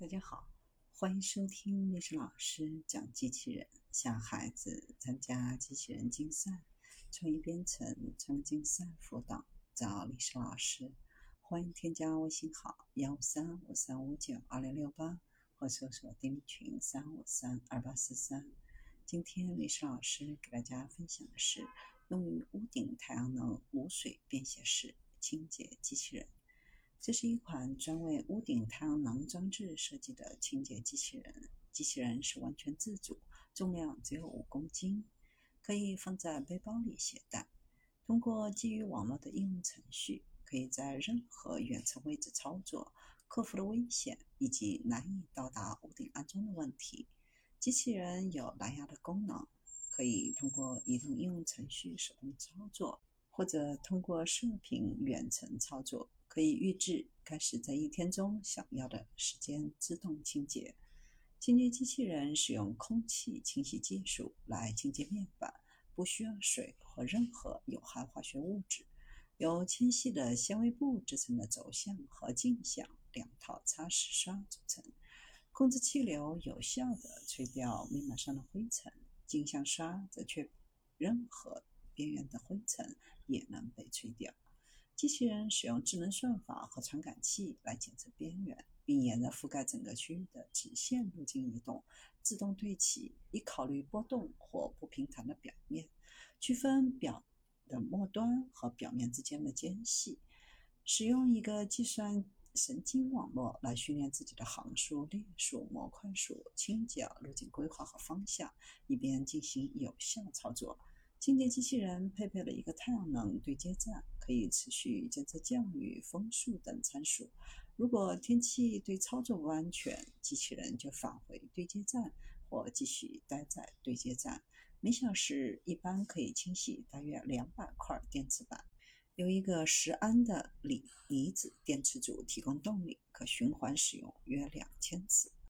大家好，欢迎收听历史老师讲机器人，向孩子参加机器人竞赛、创意编程、创竞赛辅导，找历史老师。欢迎添加微信号幺五三五三五九二零六八，或搜索钉钉群三五三二八四三。今天历史老师给大家分享的是用于屋顶太阳能无水便携式清洁机器人。这是一款专为屋顶太阳能装置设计的清洁机器人。机器人是完全自主，重量只有五公斤，可以放在背包里携带。通过基于网络的应用程序，可以在任何远程位置操作，克服了危险以及难以到达屋顶安装的问题。机器人有蓝牙的功能，可以通过移动应用程序手动操作，或者通过射频远程操作。可以预置开始在一天中想要的时间自动清洁。清洁机器人使用空气清洗技术来清洁面板，不需要水和任何有害化学物质。由纤细的纤维布制成的轴向和径向两套擦拭刷组成，控制气流，有效地吹掉面板上的灰尘。径向刷则确任何边缘的灰尘也能被吹掉。机器人使用智能算法和传感器来检测边缘，并沿着覆盖整个区域的直线路径移动，自动对齐，以考虑波动或不平坦的表面，区分表的末端和表面之间的间隙。使用一个计算神经网络来训练自己的行数、列数、模块数、倾角、路径规划和方向，以便进行有效操作。清洁机器人配备了一个太阳能对接站，可以持续监测降雨、风速等参数。如果天气对操作不安全，机器人就返回对接站或继续待在对接站。每小时一般可以清洗大约两百块电池板。由一个十安的锂离子电池组提供动力，可循环使用约两千次。